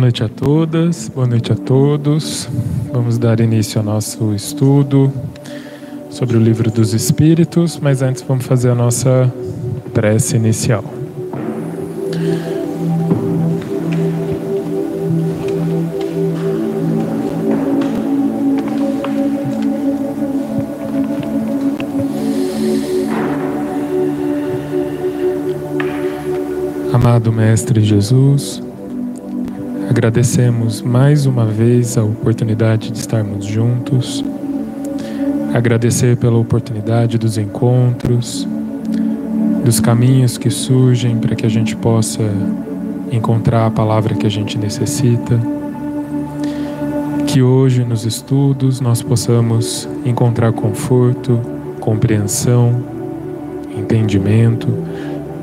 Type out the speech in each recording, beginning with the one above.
noite a todas, boa noite a todos. Vamos dar início ao nosso estudo sobre o livro dos Espíritos, mas antes vamos fazer a nossa prece inicial. Amado Mestre Jesus, agradecemos mais uma vez a oportunidade de estarmos juntos, agradecer pela oportunidade dos encontros, dos caminhos que surgem para que a gente possa encontrar a palavra que a gente necessita. Que hoje nos estudos nós possamos encontrar conforto, compreensão, entendimento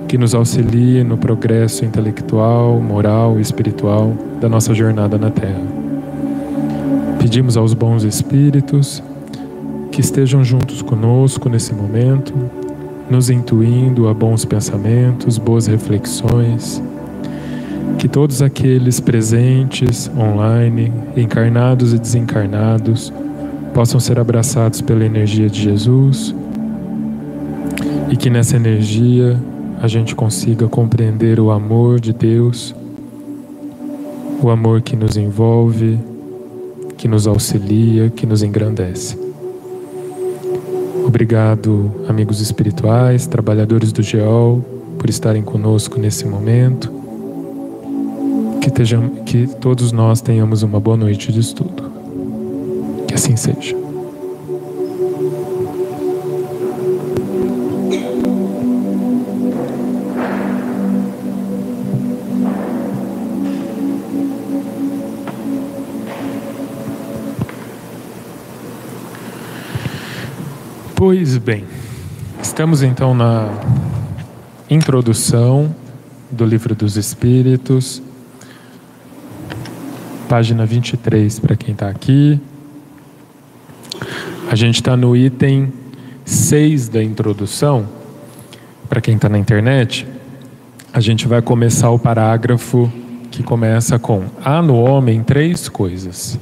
que nos auxilie no progresso intelectual, moral e espiritual da nossa jornada na Terra. Pedimos aos bons espíritos que estejam juntos conosco nesse momento, nos intuindo a bons pensamentos, boas reflexões. Que todos aqueles presentes online, encarnados e desencarnados, possam ser abraçados pela energia de Jesus e que nessa energia a gente consiga compreender o amor de Deus, o amor que nos envolve, que nos auxilia, que nos engrandece. Obrigado, amigos espirituais, trabalhadores do GEOL, por estarem conosco nesse momento. Que, tejam, que todos nós tenhamos uma boa noite de estudo. Que assim seja. Pois bem, estamos então na introdução do Livro dos Espíritos, página 23 para quem está aqui. A gente está no item 6 da introdução, para quem está na internet. A gente vai começar o parágrafo que começa com: Há no homem três coisas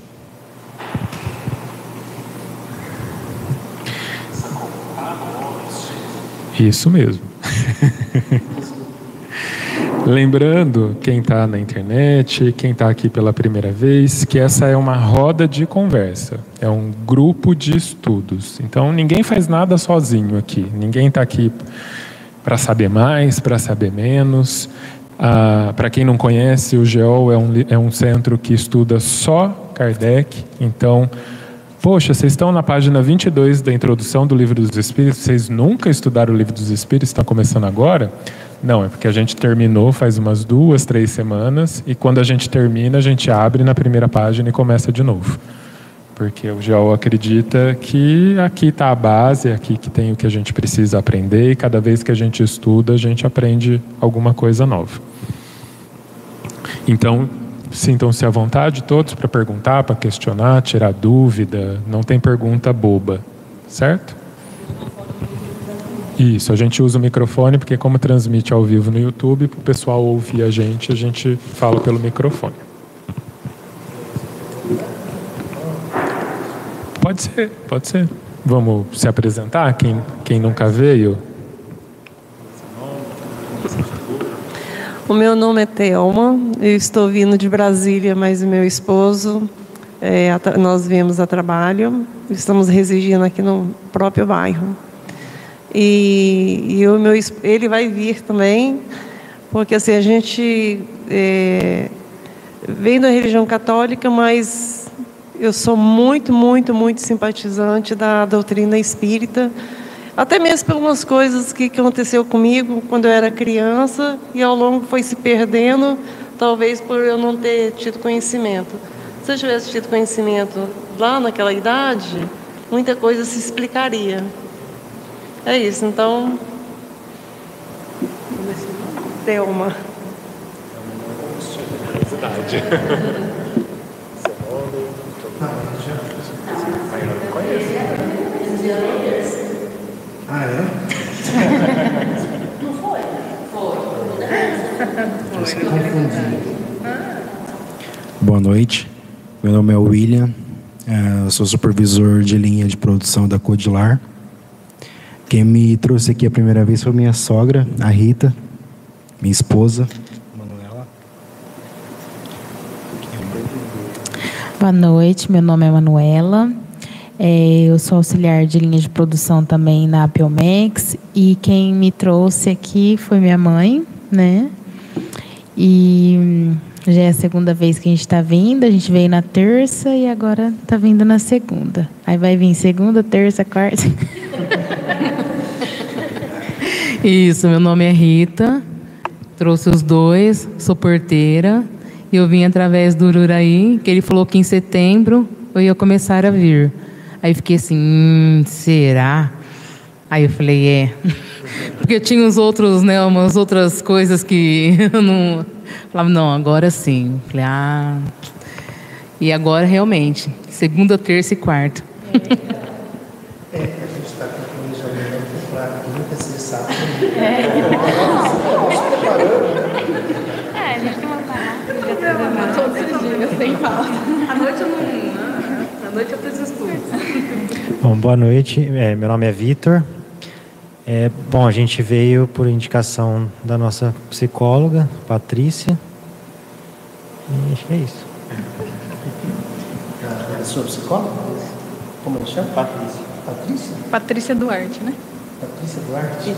Isso mesmo. Lembrando, quem está na internet, quem está aqui pela primeira vez, que essa é uma roda de conversa, é um grupo de estudos. Então, ninguém faz nada sozinho aqui, ninguém está aqui para saber mais, para saber menos. Ah, para quem não conhece, o GEOL é um, é um centro que estuda só Kardec, então Poxa, vocês estão na página 22 da introdução do Livro dos Espíritos, vocês nunca estudaram o Livro dos Espíritos, está começando agora? Não, é porque a gente terminou faz umas duas, três semanas, e quando a gente termina, a gente abre na primeira página e começa de novo. Porque o GEO acredita que aqui está a base, aqui que tem o que a gente precisa aprender, e cada vez que a gente estuda, a gente aprende alguma coisa nova. Então, Sintam-se à vontade todos para perguntar, para questionar, tirar dúvida. Não tem pergunta boba, certo? Isso, a gente usa o microfone porque como transmite ao vivo no YouTube, para o pessoal ouvir a gente, a gente fala pelo microfone. Pode ser, pode ser. Vamos se apresentar? Quem, quem nunca veio? O meu nome é Thelma, eu estou vindo de Brasília, mas o meu esposo, é, nós viemos a trabalho, estamos residindo aqui no próprio bairro. E, e o meu, ele vai vir também, porque assim, a gente é, vem da religião católica, mas eu sou muito, muito, muito simpatizante da doutrina espírita, até mesmo por umas coisas que, que aconteceu comigo quando eu era criança e ao longo foi se perdendo, talvez por eu não ter tido conhecimento. Se eu tivesse tido conhecimento lá naquela idade, muita coisa se explicaria. É isso, então. Thelma. Cidade. Ah, é? Não foi? Foi. Eu se confundi. Boa noite. Meu nome é William. É, eu sou supervisor de linha de produção da Codilar. Quem me trouxe aqui a primeira vez foi minha sogra, a Rita, minha esposa. Manuela. Boa noite, meu nome é Manuela. É, eu sou auxiliar de linha de produção também na Piomex e quem me trouxe aqui foi minha mãe, né? E hum, já é a segunda vez que a gente está vindo. A gente veio na terça e agora está vindo na segunda. Aí vai vir segunda, terça, quarta. Isso, meu nome é Rita. Trouxe os dois, sou porteira. E eu vim através do Ururaí, que ele falou que em setembro eu ia começar a vir. Aí fiquei assim, hum, será? Aí eu falei, é. Porque tinha os outros, né, umas outras coisas que eu não. Falava, não, agora sim. Falei, ah. E agora realmente, segunda, terça e quarta. É, a gente está com o planejamento para nunca se sabe. É, a gente tem uma parada. Todos os dias, sem falta. À noite eu não. Noite eu fiz estudos. Bom, boa noite. É, meu nome é Vitor. É, bom, a gente veio por indicação da nossa psicóloga, Patrícia. E acho que é isso. É a sua psicóloga? Como ela chama? Patrícia. Patrícia? Patrícia Duarte, né? Patrícia Duarte?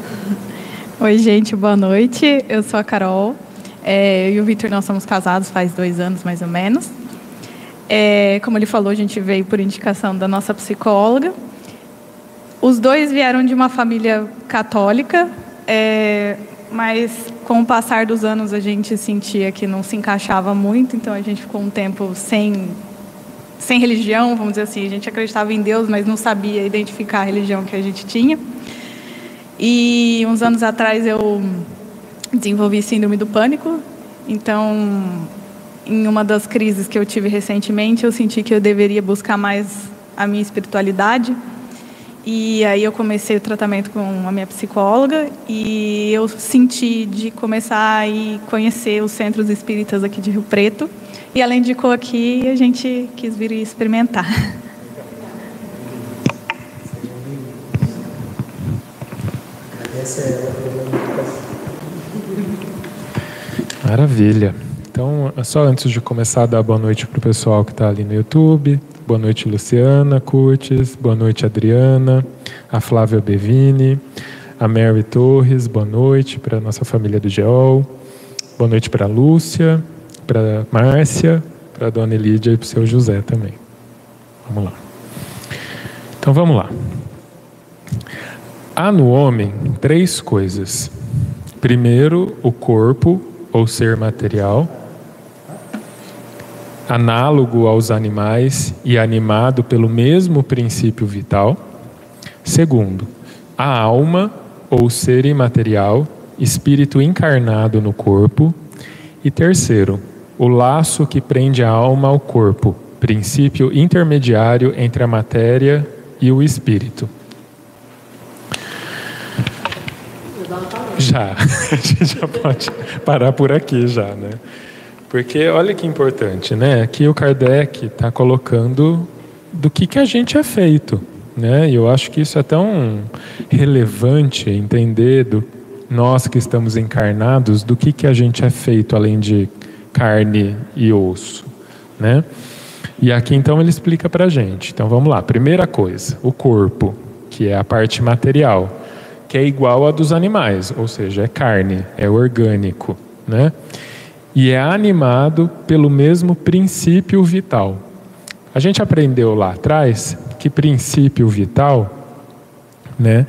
Oi, gente, boa noite. Eu sou a Carol. É, eu e o Vitor, nós somos casados faz dois anos, mais ou menos. É, como ele falou, a gente veio por indicação da nossa psicóloga. Os dois vieram de uma família católica, é, mas com o passar dos anos a gente sentia que não se encaixava muito, então a gente ficou um tempo sem, sem religião, vamos dizer assim. A gente acreditava em Deus, mas não sabia identificar a religião que a gente tinha. E uns anos atrás eu desenvolvi síndrome do pânico, então em uma das crises que eu tive recentemente, eu senti que eu deveria buscar mais a minha espiritualidade e aí eu comecei o tratamento com a minha psicóloga e eu senti de começar a ir conhecer os centros espíritas aqui de Rio Preto. E além de aqui, a gente quis vir experimentar. Maravilha. Então, só antes de começar, dar boa noite para o pessoal que está ali no YouTube. Boa noite, Luciana Curtis. Boa noite, Adriana. A Flávia Bevini. A Mary Torres. Boa noite para a nossa família do Geol. Boa noite para a Lúcia, para a Márcia, para a dona Elídia e para o seu José também. Vamos lá. Então vamos lá. Há no homem três coisas. Primeiro, o corpo ou ser material análogo aos animais e animado pelo mesmo princípio vital. Segundo, a alma ou ser imaterial, espírito encarnado no corpo. E terceiro, o laço que prende a alma ao corpo, princípio intermediário entre a matéria e o espírito. Já, a gente já pode parar por aqui já, né? Porque olha que importante, né? Aqui o Kardec está colocando do que, que a gente é feito. Né? E eu acho que isso é tão relevante entender do nós que estamos encarnados, do que, que a gente é feito além de carne e osso. Né? E aqui então ele explica para a gente. Então vamos lá. Primeira coisa, o corpo, que é a parte material, que é igual a dos animais, ou seja, é carne, é orgânico. Né? E é animado pelo mesmo princípio vital. A gente aprendeu lá atrás que princípio vital né,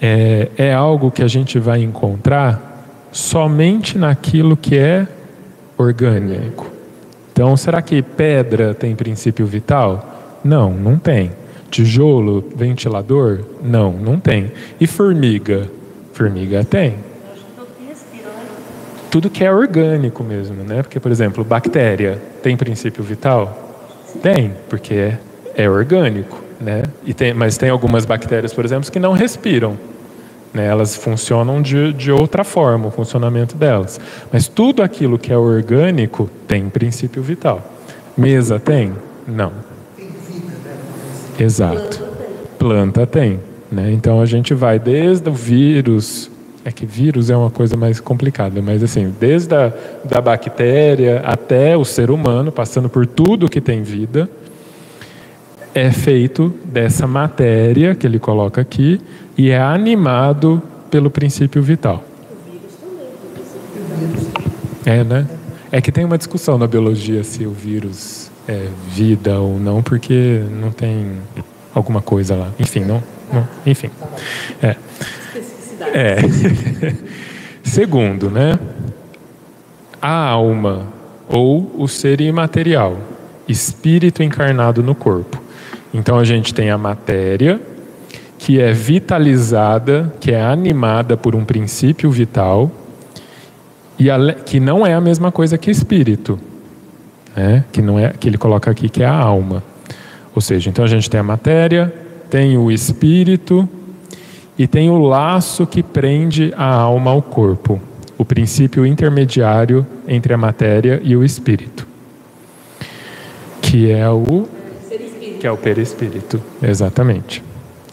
é, é algo que a gente vai encontrar somente naquilo que é orgânico. Então, será que pedra tem princípio vital? Não, não tem. Tijolo, ventilador? Não, não tem. E formiga? Formiga tem tudo que é orgânico mesmo, né? Porque, por exemplo, bactéria tem princípio vital? Tem, porque é, é orgânico, né? E tem, mas tem algumas bactérias, por exemplo, que não respiram, Né? Elas funcionam de, de outra forma, o funcionamento delas. Mas tudo aquilo que é orgânico tem princípio vital. Mesa tem? Não. Exato. Planta tem. Né? Então a gente vai desde o vírus, é que vírus é uma coisa mais complicada, mas assim, desde a da bactéria até o ser humano, passando por tudo que tem vida, é feito dessa matéria que ele coloca aqui e é animado pelo princípio vital. É, né? É que tem uma discussão na biologia se o vírus é vida ou não, porque não tem alguma coisa lá. Enfim, não. não enfim. É. é. Segundo, né? A alma ou o ser imaterial, espírito encarnado no corpo. Então a gente tem a matéria, que é vitalizada, que é animada por um princípio vital, e a, que não é a mesma coisa que espírito, né? que não é que ele coloca aqui que é a alma. Ou seja, então a gente tem a matéria, tem o espírito e tem o laço que prende a alma ao corpo, o princípio intermediário entre a matéria e o espírito, que é o que é o perispírito, exatamente.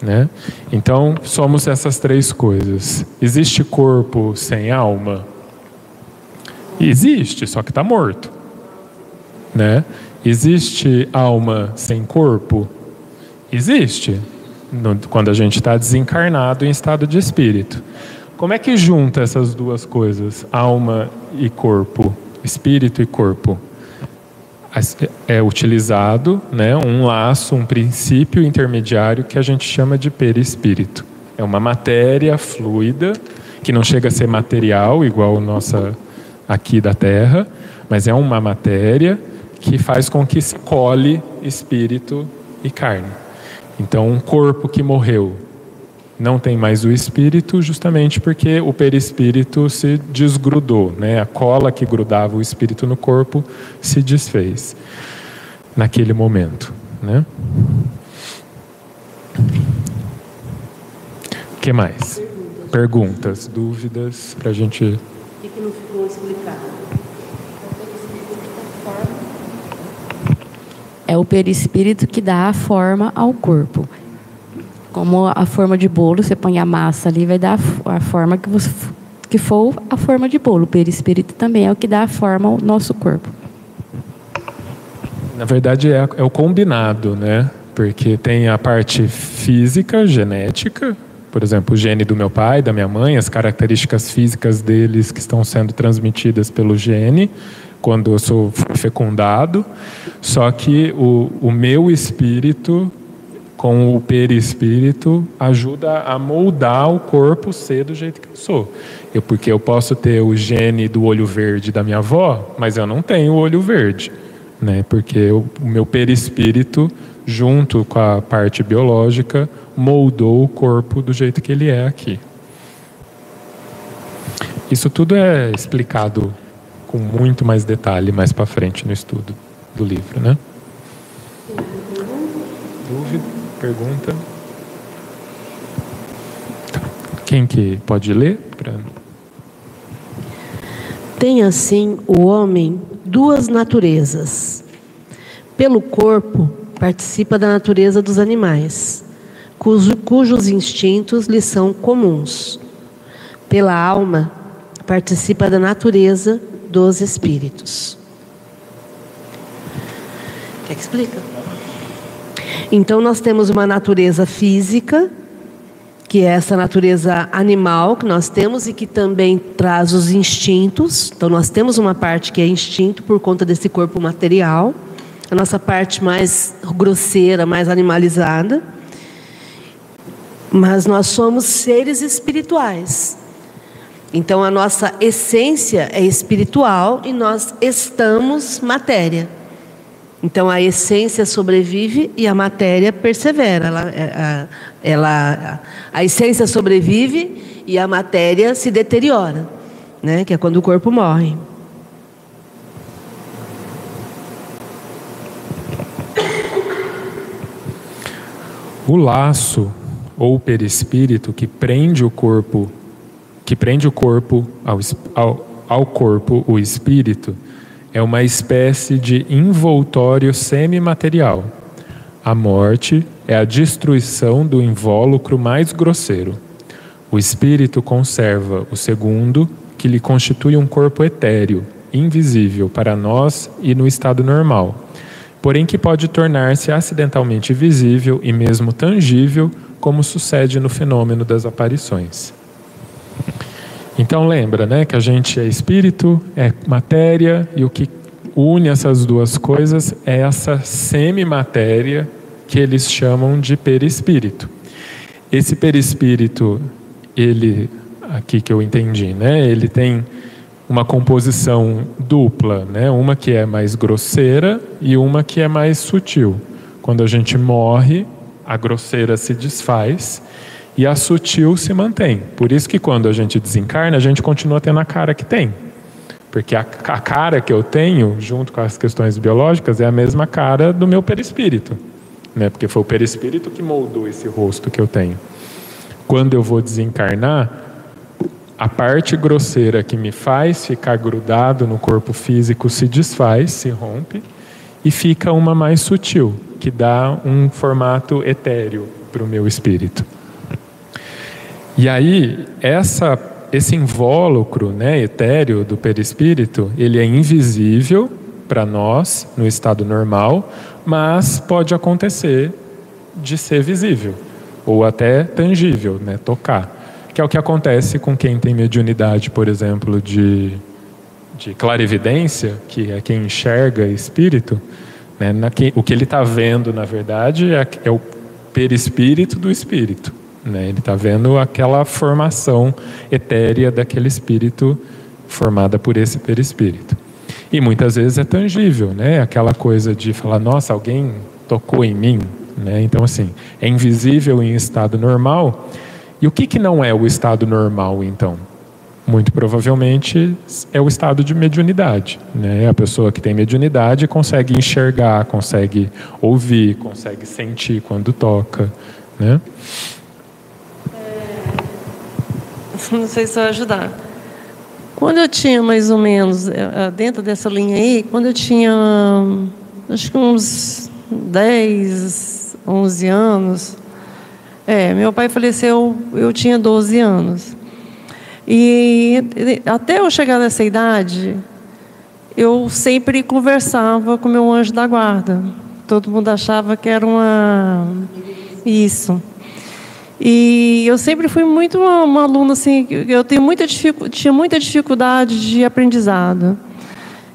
Né? Então, somos essas três coisas. Existe corpo sem alma? Existe, só que está morto. Né? Existe alma sem corpo? Existe, no, quando a gente está desencarnado em estado de espírito. Como é que junta essas duas coisas, alma e corpo, espírito e corpo? é utilizado né, um laço, um princípio intermediário que a gente chama de perispírito. É uma matéria fluida, que não chega a ser material, igual nossa aqui da Terra, mas é uma matéria que faz com que se cole espírito e carne. Então, um corpo que morreu não tem mais o espírito, justamente porque o perispírito se desgrudou, né? A cola que grudava o espírito no corpo se desfez naquele momento, né? O que mais? Perguntas, dúvidas para a gente. Que não ficou É o perispírito que dá a forma ao corpo. Como a forma de bolo, você põe a massa ali, vai dar a forma que, você, que for a forma de bolo. O perispírito também é o que dá a forma ao nosso corpo. Na verdade, é, é o combinado, né? Porque tem a parte física, genética, por exemplo, o gene do meu pai, da minha mãe, as características físicas deles que estão sendo transmitidas pelo gene quando eu sou fecundado. Só que o, o meu espírito com o perispírito ajuda a moldar o corpo ser do jeito que eu sou. Eu, porque eu posso ter o gene do olho verde da minha avó, mas eu não tenho o olho verde, né? Porque eu, o meu perispírito, junto com a parte biológica, moldou o corpo do jeito que ele é aqui. Isso tudo é explicado com muito mais detalhe mais para frente no estudo do livro, né? Dúvida? pergunta. Quem que pode ler? Pra... Tem assim o homem duas naturezas. Pelo corpo, participa da natureza dos animais, cujo, cujos instintos lhe são comuns. Pela alma, participa da natureza dos espíritos. Quer que explica? Então, nós temos uma natureza física, que é essa natureza animal que nós temos e que também traz os instintos. Então, nós temos uma parte que é instinto por conta desse corpo material, a nossa parte mais grosseira, mais animalizada. Mas nós somos seres espirituais. Então, a nossa essência é espiritual e nós estamos matéria. Então a essência sobrevive e a matéria persevera. Ela, é, ela, a essência sobrevive e a matéria se deteriora, né? que é quando o corpo morre. O laço ou perispírito que prende o corpo, que prende o corpo ao, ao, ao corpo, o espírito, é uma espécie de envoltório semimaterial. A morte é a destruição do invólucro mais grosseiro. O espírito conserva o segundo, que lhe constitui um corpo etéreo, invisível para nós e no estado normal, porém que pode tornar-se acidentalmente visível e mesmo tangível, como sucede no fenômeno das aparições. Então lembra, né, que a gente é espírito, é matéria e o que une essas duas coisas é essa semimatéria que eles chamam de perispírito. Esse perispírito, ele aqui que eu entendi, né, ele tem uma composição dupla, né? Uma que é mais grosseira e uma que é mais sutil. Quando a gente morre, a grosseira se desfaz e a sutil se mantém. Por isso que quando a gente desencarna, a gente continua tendo a cara que tem. Porque a, a cara que eu tenho, junto com as questões biológicas, é a mesma cara do meu perispírito. Né? Porque foi o perispírito que moldou esse rosto que eu tenho. Quando eu vou desencarnar, a parte grosseira que me faz ficar grudado no corpo físico se desfaz, se rompe, e fica uma mais sutil, que dá um formato etéreo para o meu espírito. E aí, essa, esse invólucro né, etéreo do perispírito, ele é invisível para nós no estado normal, mas pode acontecer de ser visível ou até tangível, né, tocar, que é o que acontece com quem tem mediunidade, por exemplo, de, de clarividência, que é quem enxerga espírito, né, na, que, o que ele está vendo, na verdade, é, é o perispírito do espírito. Né? Ele está vendo aquela formação etérea daquele espírito formada por esse perispírito. E muitas vezes é tangível, né? Aquela coisa de falar, nossa, alguém tocou em mim, né? Então assim, é invisível em estado normal. E o que que não é o estado normal então? Muito provavelmente é o estado de mediunidade, né? A pessoa que tem mediunidade consegue enxergar, consegue ouvir, consegue sentir quando toca, né? não sei se vai ajudar. Quando eu tinha mais ou menos, eh, eh, dentro dessa linha aí, quando eu tinha, acho que uns 10, 11 anos, é, meu pai faleceu, eu tinha 12 anos. E até eu chegar nessa idade, eu sempre conversava com meu anjo da guarda. Todo mundo achava que era uma. Isso. E eu sempre fui muito uma, uma aluna assim, eu tenho muita tinha muita dificuldade de aprendizado.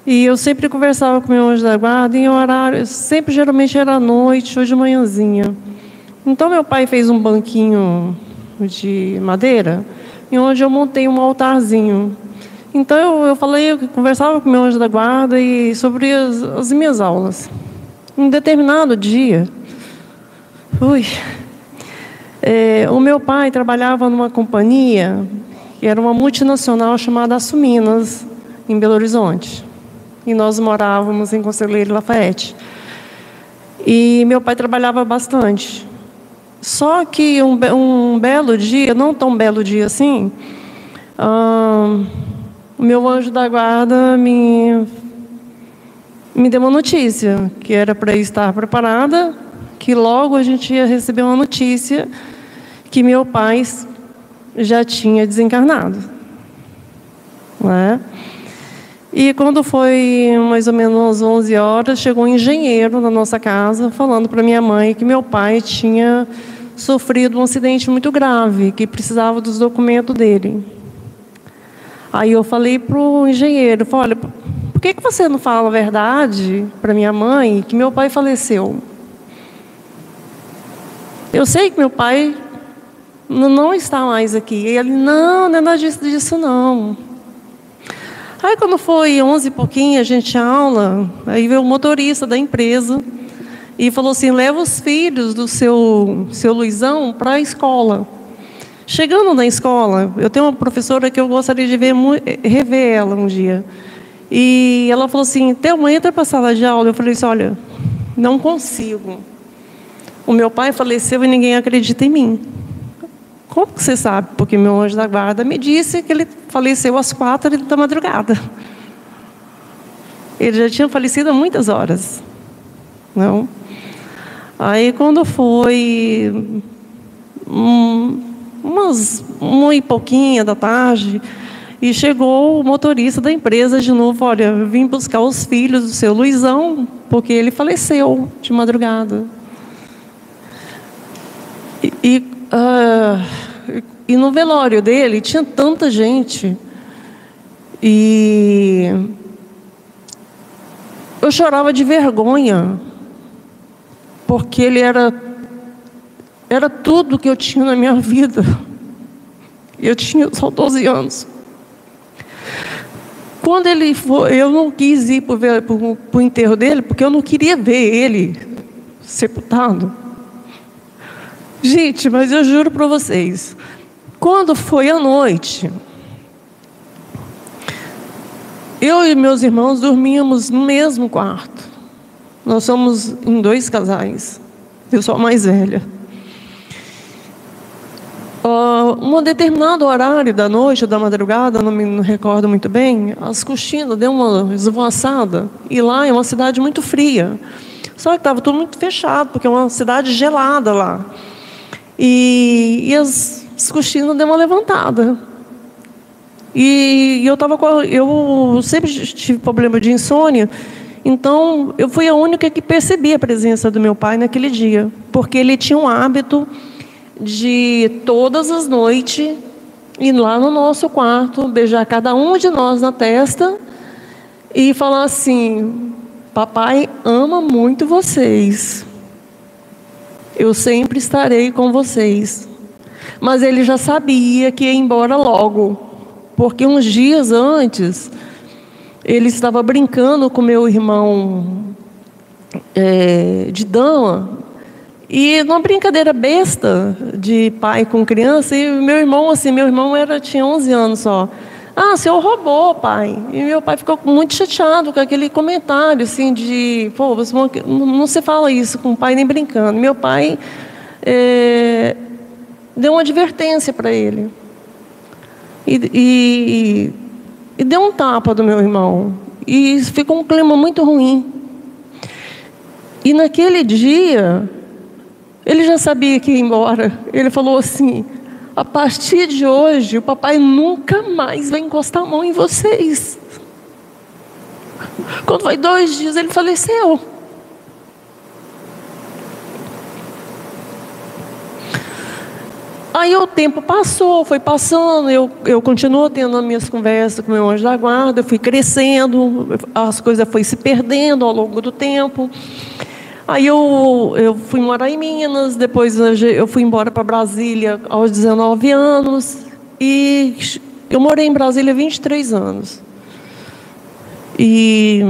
E eu sempre conversava com meu anjo da guarda em horário, sempre geralmente era à noite ou de manhãzinha. Então meu pai fez um banquinho de madeira, em onde eu montei um altarzinho. Então eu, eu falei, eu conversava com meu anjo da guarda e sobre as, as minhas aulas. Um determinado dia, ui, é, o meu pai trabalhava numa companhia que era uma multinacional chamada Assuminas, em Belo Horizonte. E nós morávamos em Conselheiro Lafayette. E meu pai trabalhava bastante. Só que um, um belo dia, não tão belo dia assim, o meu anjo da guarda me, me deu uma notícia que era para estar preparada que logo a gente ia receber uma notícia que meu pai já tinha desencarnado. Né? E quando foi mais ou menos 11 horas, chegou um engenheiro na nossa casa falando para minha mãe que meu pai tinha sofrido um acidente muito grave, que precisava dos documentos dele. Aí eu falei para o engenheiro, olha, por que, que você não fala a verdade para minha mãe que meu pai faleceu? Eu sei que meu pai não está mais aqui. E ele, não, não é nada disso, disso não. Aí quando foi 11 e pouquinho, a gente aula, aí veio o motorista da empresa e falou assim, leva os filhos do seu, seu Luizão para a escola. Chegando na escola, eu tenho uma professora que eu gostaria de ver, rever ela um dia. E ela falou assim, Thelma, entra para a sala de aula. Eu falei assim, olha, não consigo. O meu pai faleceu e ninguém acredita em mim. Como que você sabe? Porque meu anjo da guarda me disse que ele faleceu às quatro da madrugada. Ele já tinha falecido há muitas horas. Não? Aí quando foi um, umas uma e pouquinha da tarde, e chegou o motorista da empresa de novo, olha, vim buscar os filhos do seu Luizão, porque ele faleceu de madrugada. E, uh, e no velório dele tinha tanta gente. E eu chorava de vergonha, porque ele era, era tudo que eu tinha na minha vida. Eu tinha só 12 anos. Quando ele foi, eu não quis ir para o enterro dele, porque eu não queria ver ele sepultado. Gente, mas eu juro para vocês, quando foi à noite, eu e meus irmãos dormíamos no mesmo quarto. Nós somos em dois casais. Eu sou a mais velha. Uh, um determinado horário da noite ou da madrugada, não me recordo muito bem, as cortinas deu uma esvoaçada. E lá é uma cidade muito fria. Só que estava tudo muito fechado, porque é uma cidade gelada lá. E, e as, as cortinas deu uma levantada. E, e eu tava eu sempre tive problema de insônia, então eu fui a única que percebi a presença do meu pai naquele dia, porque ele tinha um hábito de todas as noites ir lá no nosso quarto, beijar cada um de nós na testa e falar assim: Papai ama muito vocês. Eu sempre estarei com vocês. Mas ele já sabia que ia embora logo, porque uns dias antes ele estava brincando com meu irmão é, de dama, e numa brincadeira besta de pai com criança, e meu irmão, assim, meu irmão era, tinha 11 anos só. Ah, seu roubou, pai. E meu pai ficou muito chateado com aquele comentário, assim, de, pô, você não, não se fala isso com o pai nem brincando. Meu pai é, deu uma advertência para ele. E, e, e deu um tapa do meu irmão. E ficou um clima muito ruim. E naquele dia, ele já sabia que ia embora. Ele falou assim: a partir de hoje, o papai nunca mais vai encostar a mão em vocês. Quando foi dois dias, ele faleceu. Aí o tempo passou, foi passando, eu, eu continuo tendo as minhas conversas com meu anjo da guarda, eu fui crescendo, as coisas foram se perdendo ao longo do tempo. Aí eu, eu fui morar em Minas, depois eu fui embora para Brasília aos 19 anos. E eu morei em Brasília 23 anos. E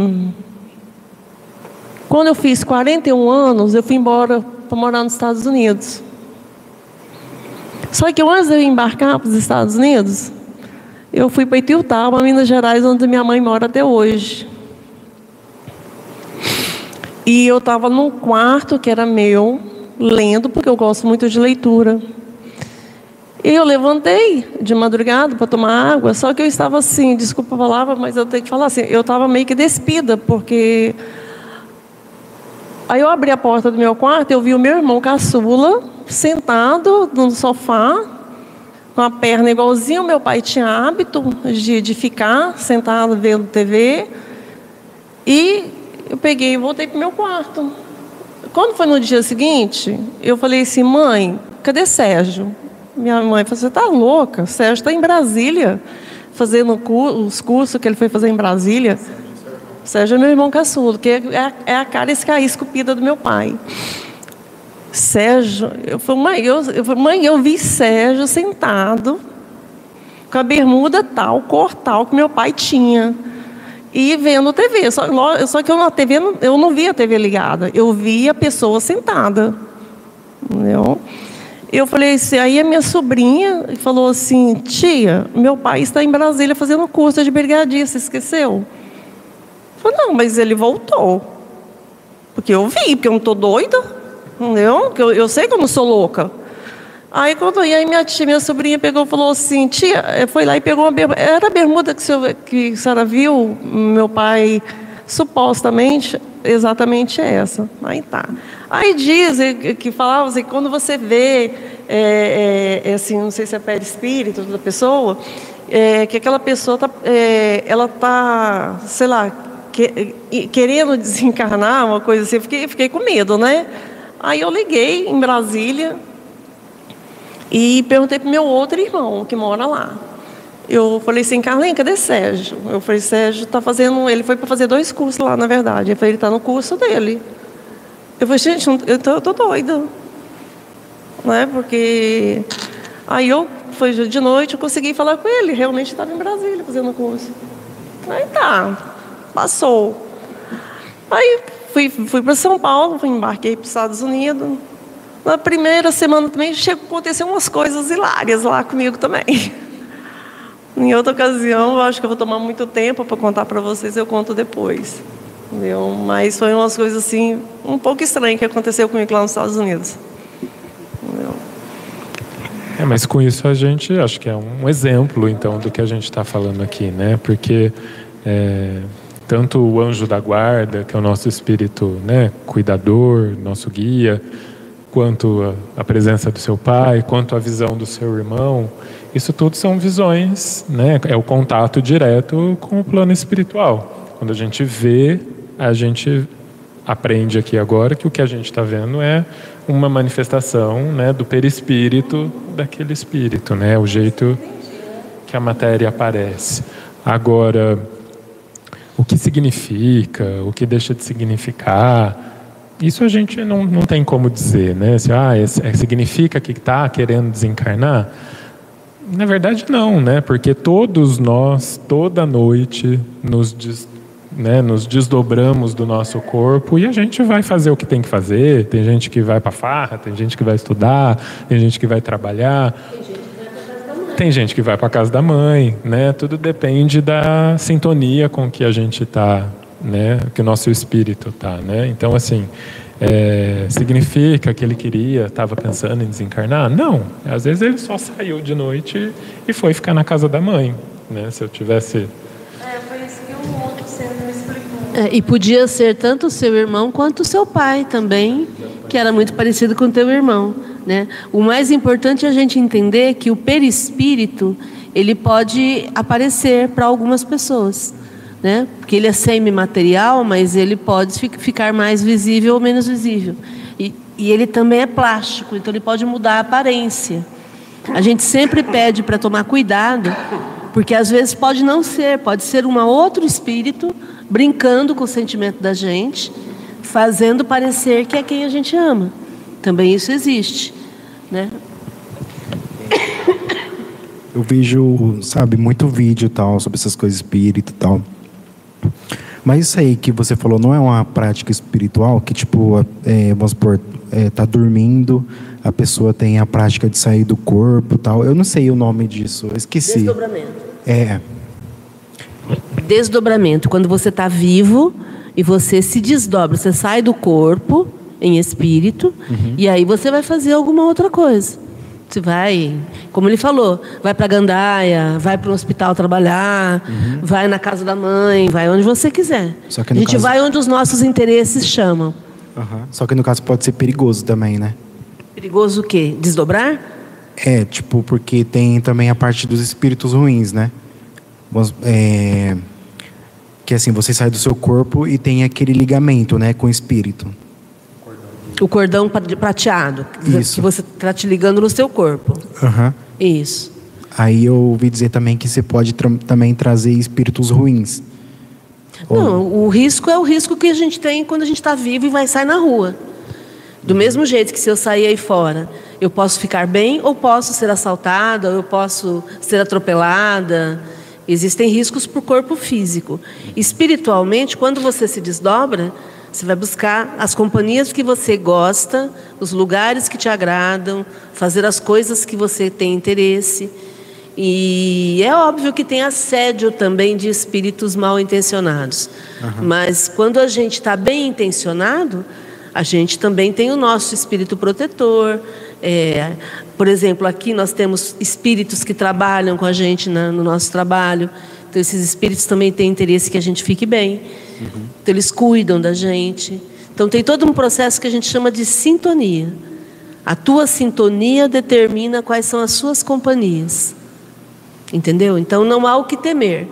quando eu fiz 41 anos, eu fui embora para morar nos Estados Unidos. Só que antes de eu embarcar para os Estados Unidos, eu fui para Itiutaba, Minas Gerais, onde minha mãe mora até hoje. E eu estava num quarto que era meu, lendo, porque eu gosto muito de leitura. E eu levantei de madrugada para tomar água, só que eu estava assim, desculpa a palavra, mas eu tenho que falar assim, eu estava meio que despida, porque. Aí eu abri a porta do meu quarto, eu vi o meu irmão caçula sentado no sofá, com a perna igualzinho. Meu pai tinha hábito de, de ficar sentado vendo TV. E eu peguei e voltei para meu quarto. Quando foi no dia seguinte, eu falei assim, mãe, cadê Sérgio? Minha mãe falou, você está louca? Sérgio está em Brasília, fazendo os cursos que ele foi fazer em Brasília. Sérgio é meu irmão caçulo, que é, é a cara escaí esculpida do meu pai. Sérgio, eu falei, mãe, eu, eu, falei, mãe, eu vi Sérgio sentado com a bermuda tal, cor tal que meu pai tinha e vendo TV. Só, só que eu na TV eu não via a TV ligada, eu via a pessoa sentada. Entendeu? Eu falei assim, aí a minha sobrinha falou assim, tia, meu pai está em Brasília fazendo curso de brigadista, esqueceu? Eu falei, não, mas ele voltou. Porque eu vi, porque eu não estou doida. Entendeu? Eu, eu sei que eu não sou louca. Aí quando aí minha tia, minha sobrinha pegou e falou assim, tia, eh, foi lá e pegou uma bermuda. Era a bermuda que, senhor, que a senhora viu, meu pai, supostamente, exatamente essa. Aí tá. Aí dizem que falavam assim, quando você vê, é, é, assim, não sei se é perispírito da pessoa, é, que aquela pessoa tá, ela tá, sei lá, que, querendo desencarnar, uma coisa assim, fiquei, fiquei com medo, né? Aí eu liguei em Brasília e perguntei para meu outro irmão que mora lá. Eu falei assim, Carlinhos, cadê Sérgio? Eu falei, Sérgio está fazendo. Ele foi para fazer dois cursos lá, na verdade. Ele está no curso dele. Eu falei, gente, eu tô, eu tô doida. Né? Porque. Aí eu, foi de noite, eu consegui falar com ele. Realmente estava em Brasília fazendo curso. Aí tá, passou. Aí fui, fui para São Paulo, embarquei para os Estados Unidos. Na primeira semana também chegou, aconteceu umas coisas hilárias lá comigo também. Em outra ocasião, acho que eu vou tomar muito tempo para contar para vocês, eu conto depois. Entendeu? Mas foi umas coisas assim, um pouco estranhas que aconteceu comigo lá nos Estados Unidos. Entendeu? É, mas com isso a gente acho que é um exemplo então do que a gente está falando aqui, né? Porque é, tanto o anjo da guarda, que é o nosso espírito, né, cuidador, nosso guia, quanto a, presença do seu pai, quanto a visão do seu irmão, isso tudo são visões, né? É o contato direto com o plano espiritual. Quando a gente vê, a gente aprende aqui agora que o que a gente está vendo é uma manifestação, né, do perispírito daquele espírito, né? O jeito que a matéria aparece. Agora, o que significa, o que deixa de significar, isso a gente não, não tem como dizer, né? Se, ah, é, significa que está querendo desencarnar? Na verdade, não, né? Porque todos nós, toda noite, nos, des, né, nos desdobramos do nosso corpo e a gente vai fazer o que tem que fazer. Tem gente que vai para farra, tem gente que vai estudar, tem gente que vai trabalhar. Tem gente que vai para casa da mãe, né? Tudo depende da sintonia com que a gente está né, que o nosso espírito está, né? Então assim, é, significa que ele queria, estava pensando em desencarnar? Não. Às vezes ele só saiu de noite e foi ficar na casa da mãe, né? Se eu tivesse é, foi isso que o outro ser me explicou. É, e podia ser tanto o seu irmão quanto o seu pai também, que era muito parecido com o teu irmão, né? O mais importante é a gente entender que o perispírito ele pode aparecer para algumas pessoas né? Porque ele é semimaterial, mas ele pode ficar mais visível ou menos visível. E, e ele também é plástico, então ele pode mudar a aparência. A gente sempre pede para tomar cuidado, porque às vezes pode não ser, pode ser um outro espírito brincando com o sentimento da gente, fazendo parecer que é quem a gente ama. Também isso existe, né? Eu vejo, sabe, muito vídeo tal sobre essas coisas espírito e tal. Mas isso aí que você falou não é uma prática espiritual que, tipo, é, vamos supor, é, tá dormindo, a pessoa tem a prática de sair do corpo tal. Eu não sei o nome disso, eu esqueci. Desdobramento. É. Desdobramento. Quando você está vivo e você se desdobra, você sai do corpo em espírito uhum. e aí você vai fazer alguma outra coisa. Você vai, como ele falou, vai para Gandaia, vai para o hospital trabalhar, uhum. vai na casa da mãe, vai onde você quiser. a gente caso... vai onde os nossos interesses chamam. Uhum. Só que no caso pode ser perigoso também, né? Perigoso o quê? Desdobrar? É, tipo, porque tem também a parte dos espíritos ruins, né? É, que assim, você sai do seu corpo e tem aquele ligamento, né, com o espírito. O cordão prateado, Isso. que você está te ligando no seu corpo. Uhum. Isso. Aí eu ouvi dizer também que você pode tra também trazer espíritos ruins. Não, Ou... o risco é o risco que a gente tem quando a gente está vivo e vai sair na rua. Do mesmo jeito que se eu sair aí fora, eu posso ficar bem ou posso ser assaltada, ou eu posso ser atropelada. Existem riscos para o corpo físico. Espiritualmente, quando você se desdobra, você vai buscar as companhias que você gosta, os lugares que te agradam, fazer as coisas que você tem interesse. E é óbvio que tem assédio também de espíritos mal intencionados. Uhum. Mas quando a gente está bem intencionado, a gente também tem o nosso espírito protetor, É, por exemplo, aqui nós temos espíritos que trabalham com a gente na, no nosso trabalho. Então, esses espíritos também têm interesse que a gente fique bem. Uhum. Então, eles cuidam da gente. Então, tem todo um processo que a gente chama de sintonia. A tua sintonia determina quais são as suas companhias. Entendeu? Então, não há o que temer.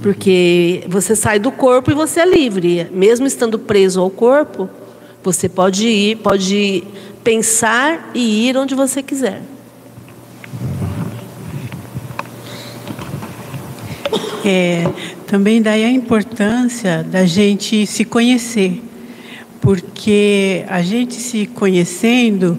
Porque você sai do corpo e você é livre. Mesmo estando preso ao corpo, você pode ir, pode pensar e ir onde você quiser. É, também daí a importância da gente se conhecer, porque a gente se conhecendo,